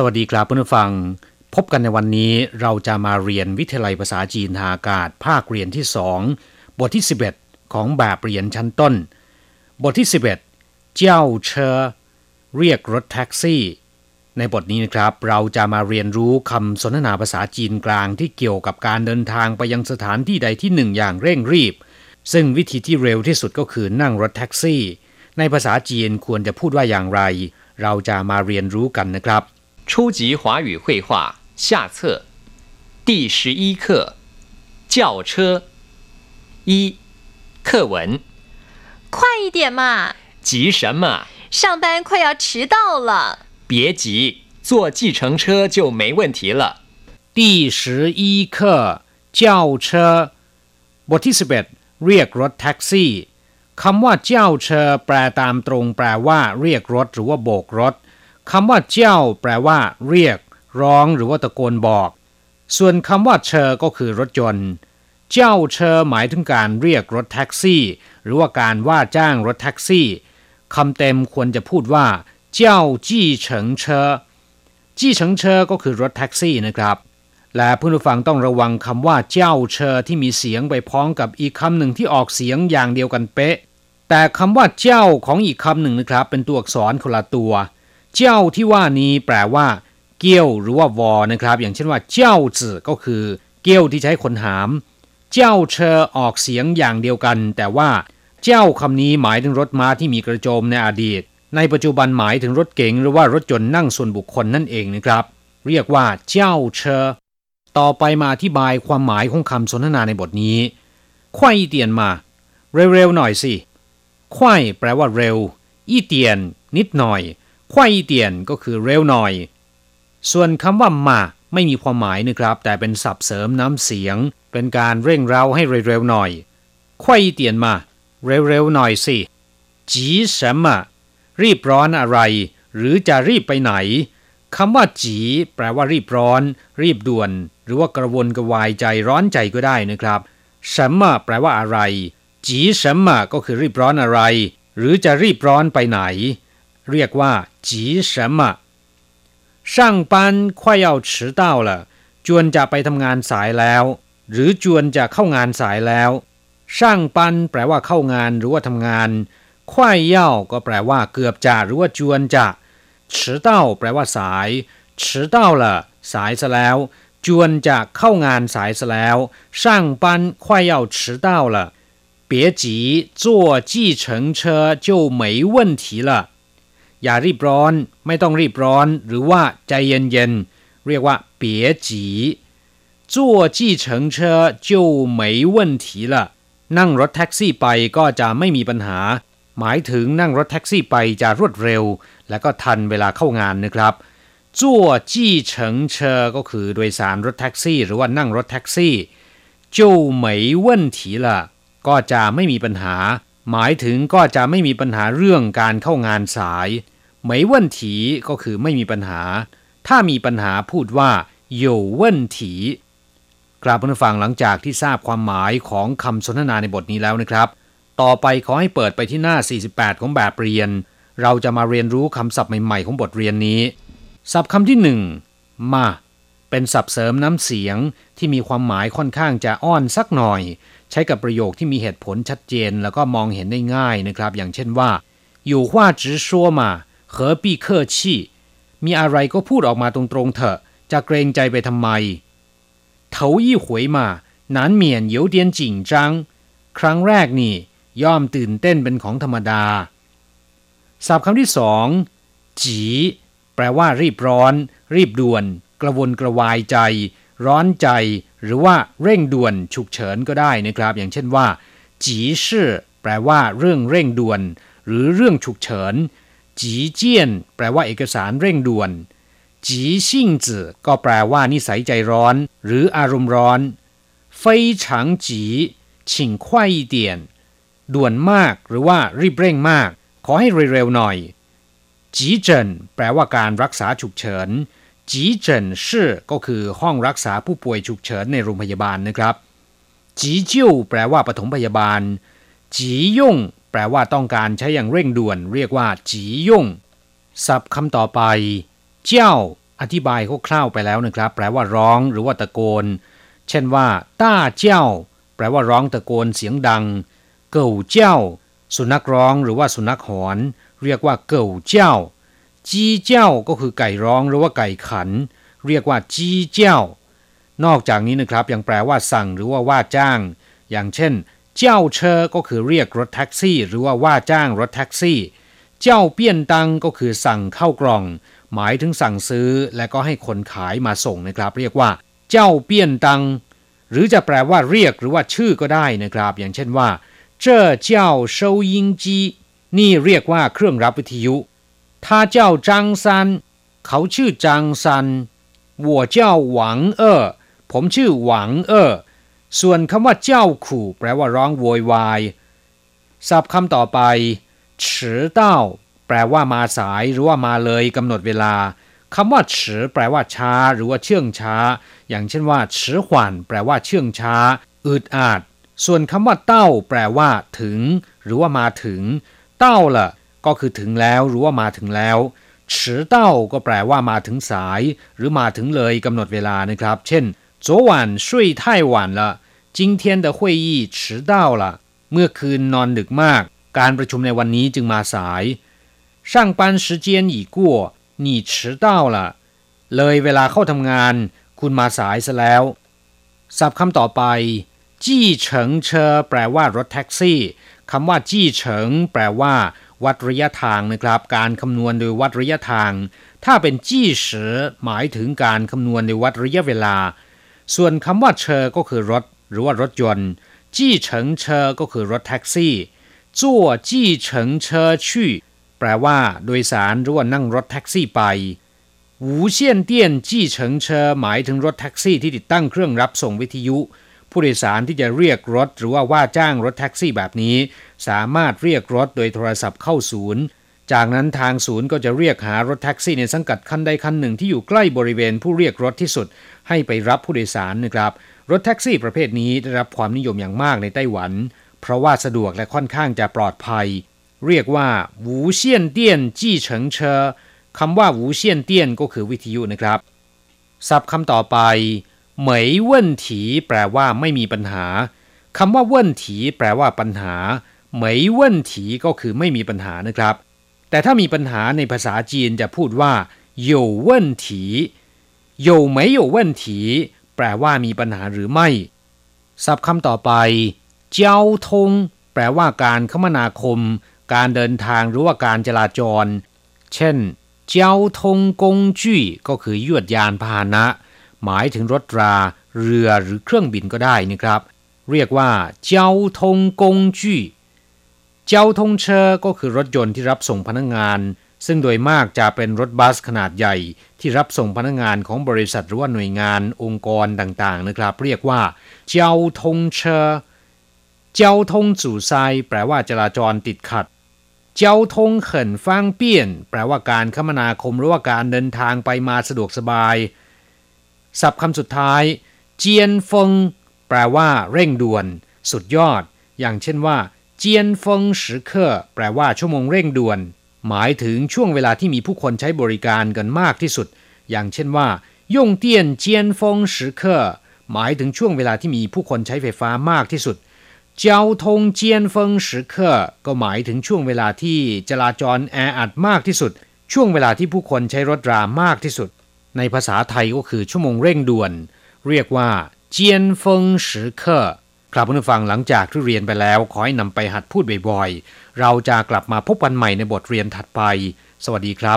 สวัสดีครับเพื่อนผู้ฟัง พบกันในวันนี้เราจะมาเรียนวิทยาลัยภาษาจีนทางอากาศ ภาคเรียนที่สองบทที่ 11 ของแบบเรียนชั้นต้น บทที่ 11 เจ้าเชอเรียกรถแท็กซี่ ในบทนี้นะครับ เราจะมาเรียนรู้คำสนทนาภาษาจีนกลางที่เกี่ยวกับการเดินทางไปยังสถานที่ใดที่หนึ่งอย่างเร่งรีบ ซึ่งวิธีที่เร็วที่สุดก็คือนั่งรถแท็กซี่ ในภาษาจีนควรจะพูดว่าอย่างไร เราจะมาเรียนรู้กันนะครับ 初级华语绘画下册第十一课轿车一课文快一点嘛，急什么？上班快要迟到了。别急，坐计程车就没问题了。第十一课เจ้าเชอบทที่ 11 เรียกรถแท็กซี่คำว่าเจ้าเชอแปลตามตรงแปลว่า เรียกรถหรือว่าโบกรถ คำว่าเจ้า แปลว่า เรียก ร้องหรือว่าตะโกนบอก ส่วนคำว่าเชอก็คือรถยนต์ เจ้าเชอหมายถึงการเรียกรถแท็กซี่ หรือว่าการว่าจ้างรถแท็กซี่คำเต็มควรจะพูดว่า เจ้าจี้เฉิงเชอจี้เฉิงเชอก็คือรถแท็กซี่นะครับ และผู้ฟังต้องระวังคำว่าเจ้าเชอที่มีเสียงไปพ้องกับอีกคำหนึ่งที่ออกเสียงอย่างเดียวกันเป๊ะ แต่คำว่าเจ้าของอีกคำหนึ่งนะครับ เป็นตัวอักษรคนละตัว เจ้าที่ว่านี้แปลว่า เกี้ยวหรือว่าวอนะครับ อย่างเช่นว่าเจ้าจื่อก็คือ เกี้ยวที่ใช้คนหาม เจ้าเชอออกเสียงอย่างเดียวกัน แต่ว่า เจ้าคำนี้หมายถึงรถม้าที่มีกระโจมในอดีต ในปัจจุบันหมายถึงรถเก๋งหรือว่ารถยนต์นั่งส่วนบุคคลนั่นเองนะครับ เรียกว่า เจ้าเชอต่อไปมาอธิบายความหมายของคำสนทนาในบทนี้ควายเตียนมา เร็วๆหน่อยสิควายแปลว่าเร็ว อีเตียน นิดหน่อย ไขว้เตียนก็คือเร็วหน่อย ส่วนคำว่ามาไม่มีความหมายนะครับ แต่เป็นศัพท์เสริมน้ำเสียง เป็นการเร่งเร้าให้เร็วๆหน่อยไขว้เตียนมา เร็วๆหน่อยสิจีสมะรีบร้อนอะไร หรือจะรีบไปไหนคำว่าจี แปลว่ารีบร้อน รีบด่วน หรือว่ากระวนกระวายใจร้อนใจก็ได้นะครับสมะแปลว่าอะไร จีสมะก็คือรีบร้อนอะไร หรือจะรีบร้อนไปไหน เรียกว่าจี什么上班快要迟到了จวนจะไปทำงานสายแล้ว หรือจวนจะเข้างานสายแล้วช่างปันแปลว่าเข้างานหรือว่าทำงานควายเย่าก็แปลว่าเกือบจะหรือว่าจวนจะ迟到แปลว่าสาย迟到了สายซะแล้ว จวนจะเข้างานสายซะแล้ว上班快要迟到了别急坐计程车就没问题了 อย่ารีบร้อน ไม่ต้องรีบร้อน หรือว่าใจเย็นๆ เรียกว่าเปียจีจั่วจี้เฉิงเชอจิ้วเหมยเว่นถีละนั่งรถแท็กซี่ไปก็จะไม่มีปัญหา หมายถึงนั่งรถแท็กซี่ไปจะรวดเร็ว และก็ทันเวลาเข้างานนะครับจั่วจี้เฉิงเชอก็คือโดยสารรถแท็กซี่ หรือว่านั่งรถแท็กซี่จิ้วเมยเว่นถีละก็จะไม่มีปัญหา หมายถึงก็จะไม่มีปัญหาเรื่องการเข้างานสายไมเว่นถีก็คือไม่มีปัญหา ถ้ามีปัญหาพูดว่าโยเว่นถีกราบเพื่อนฟังหลังจากที่ทราบความหมายของคำสนทนาในบทนี้แล้วนะครับ ต่อไปขอให้เปิดไปที่หน้า 48 ของแบบเรียน เราจะมาเรียนรู้คำศัพท์ใหม่ๆ ของบทเรียนนี้ ศัพท์คำที่หนึ่งมาเป็นศัพท์เสริมน้ำเสียงที่มีความหมายค่อนข้างจะอ้อนสักหน่อย ใช้กับประโยคที่มีเหตุผลชัดเจนแล้วก็มองเห็นได้ง่ายนะครับ อย่างเช่นว่า有话直说嘛何必客气มีอะไรก็พูดออกมาตรงๆเถอะ จะเกรงใจไปทำไมเถาอี้หวยมานันเหมียนเยวเดียนจิงจัง ครั้งแรกนี่ ย่อมตื่นเต้นเป็นของธรรมดาศัพท์คำที่สองจีแปลว่ารีบร้อน รีบด่วน กระวนกระวายใจ ร้อนใจ หรือว่าเร่งด่วนฉุกเฉินก็ได้นะครับ อย่างเช่นว่าจีชื่อแปลว่าเรื่องเร่งด่วน หรือเรื่องฉุกเฉินจีเจี้ยน แปลว่าเอกสารเร่งด่วนจีซิ่งจื่อก็แปลว่านิสัยใจร้อน หรืออารมณ์ร้อน非常急请快一点ด่วนมากหรือว่ารีบเร่งมาก ขอให้เร็วๆหน่อยจีเจินแปลว่าการรักษาฉุกเฉิน จีเจินชื่อก็คือห้องรักษาผู้ป่วยฉุกเฉินในโรงพยาบาลนะครับ จีจิ้วแปลว่าปฐมพยาบาล จียุ่ง แปลว่าต้องการใช้อย่างเร่งด่วน เรียกว่า จียุ่งศัพท์คำต่อไป เจ้า อธิบายคร่าวๆไปแล้วนะครับ แปลว่าร้องหรือว่าตะโกน เช่นว่า ต้าเจ้า แปลว่าร้องตะโกนเสียงดัง เก่าเจ้า สุนัขร้องหรือว่าสุนัขหอน เรียกว่าเก่าเจ้า จีเจ้าก็คือไก่ร้องหรือว่าไก่ขัน เรียกว่าจีเจ้า นอกจากนี้นะครับยังแปลว่าสั่งหรือว่าว่าจ้าง อย่างเช่น เจ้าเชอก็คือเรียกรถแท็กซี่ หรือว่าว่าจ้างรถแท็กซี่ เจ้าเปี้ยนตังก็คือสั่งเข้ากล่อง หมายถึงสั่งซื้อ และก็ให้คนขายมาส่งนะครับ เรียกว่า เจ้าเปี้ยนตัง หรือจะแปลว่าเรียกหรือว่าชื่อก็ได้นะครับ อย่างเช่นว่าเจ้าเจ้าเซายิงจีนี่เรียกว่าเครื่องรับวิทยุ 他叫张三เขาชื่อจางซัน我叫หวังเอ๋อผมชื่อหวังเอ๋อส่วนคำว่าเจ้าขู่แปลว่าร้องโวยวายศัพท์คำต่อไป迟到แปลว่ามาสายหรือว่ามาเลยกำหนดเวลาคำว่า迟แปลว่าช้า หรือว่าเชื่องช้า อย่างเช่นว่า迟缓แปลว่าเชื่องช้าอึดอัดส่วนคำว่าเต้า แปลว่า ถึง หรือว่ามาถึง เต้าล่ะ ก็คือถึงแล้วหรือว่ามาถึงแล้ว迟到ก็แปลว่ามาถึงสาย หรือมาถึงเลยกำหนดเวลานะครับ เช่น昨晚睡太晚了今天的会议迟到了เมื่อคืนนอนดึกมาก การประชุมในวันนี้จึงมาสาย上班时间已过你迟到了เลยเวลาเข้าทำงาน คุณมาสายซะแล้วศัพท์คำต่อไป จี้เฉิงเชอแปลว่ารถแท็กซี่คำว่าจี้เฉิงแปลว่า วัดระยะทางนะครับ การคำนวณโดยวัดระยะทาง ถ้าเป็นจี้เฉอหมายถึงการคำนวณโดยวัดระยะเวลา ส่วนคำว่าเชอก็คือรถ หรือว่ารถยนต์ จี้เฉิงเชอก็คือรถแท็กซี่จั่วจี้เฉิงเชอชี่แปลว่า โดยสารหรือว่านั่งรถแท็กซี่ไปหูเซียนเตี้ยนจี้เฉิงเชอหมายถึงรถแท็กซี่ที่ติดตั้งเครื่องรับส่งวิทยุ ผู้โดยสารที่จะเรียกรถหรือว่าว่าจ้างรถแท็กซี่แบบนี้ สามารถเรียกรถโดยโทรศัพท์เข้าศูนย์ จากนั้นทางศูนย์ก็จะเรียกหารถแท็กซี่ในสังกัดคันใดคันหนึ่งที่อยู่ใกล้บริเวณผู้เรียกรถที่สุด ให้ไปรับผู้โดยสารนะครับ รถแท็กซี่ประเภทนี้ได้รับความนิยมอย่างมากในไต้หวัน เพราะว่าสะดวกและค่อนข้างจะปลอดภัย เรียกว่าหูเซียนเตี้ยนจี้เฉิงเชอคำว่าหูเซียนเตี้ยนก็คือวิทยุนะครับศัพท์คำต่อไป เหมยเว่นถีแปลว่าไม่มีปัญหาคำว่าเว่นถีแปลว่าปัญหาเหมยเว่นถีก็คือไม่มีปัญหานะครับ แต่ถ้ามีปัญหาในภาษาจีนจะพูดว่า有问题有没有问题แปลว่ามีปัญหาหรือไม่ศัพท์คำต่อไปเจ้าทงแปลว่าการคมนาคม การเดินทางหรือว่าการจราจร เช่นเจ้าทงกงจี้ก็คือยวดยานพาหนะ หมายถึงรถรา เรือหรือเครื่องบินก็ได้นะครับ เรียกว่าเจ้าทงกงจี้เจ้าทงเชอก็คือรถยนต์ที่รับส่งพนักงงาน ซึ่งโดยมากจะเป็นรถบัสขนาดใหญ่ ที่รับส่งพนักงงานของบริษัทหรือว่าหน่วยงานองค์กรต่างๆนะครับ เรียกว่าเจ้าทงเชอเจ้าทงจู่ไซแปลว่าจราจรติดขัดเจ้าทงเขินฟางเปี้ยน แปลว่าการคมนาคมหรือว่าการเดินทางไปมาสะดวกสบาย ศัพท์คำสุดท้าย เจียนฟง แปลว่า เร่งด่วน สุดยอด อย่างเช่นว่า เจียนฟงสิเคอแปลว่าชั่วโมงเร่งด่วน หมายถึงช่วงเวลาที่มีผู้คนใช้บริการกันมากที่สุด อย่างเช่นว่าย่งเตียนเจียนฟงสิเคอหมายถึงช่วงเวลาที่มีผู้คนใช้ไฟฟ้ามากที่สุดเจ้าทงเจียนเฟิง时刻ก็หมายถึงช่วงเวลาที่จราจรแออัดมากที่สุด ช่วงเวลาที่ผู้คนใช้รถรามากที่สุด ในภาษาไทยก็คือชั่วโมงเร่งด่วน เรียกว่าเจียนเฟิง时刻ครับผู้ฟังหลังจากที่เรียนไปแล้ว ขอให้นำไปหัดพูดบ่อยๆ เราจะกลับมาพบกันใหม่ในบทเรียนถัดไป สวัสดีครับ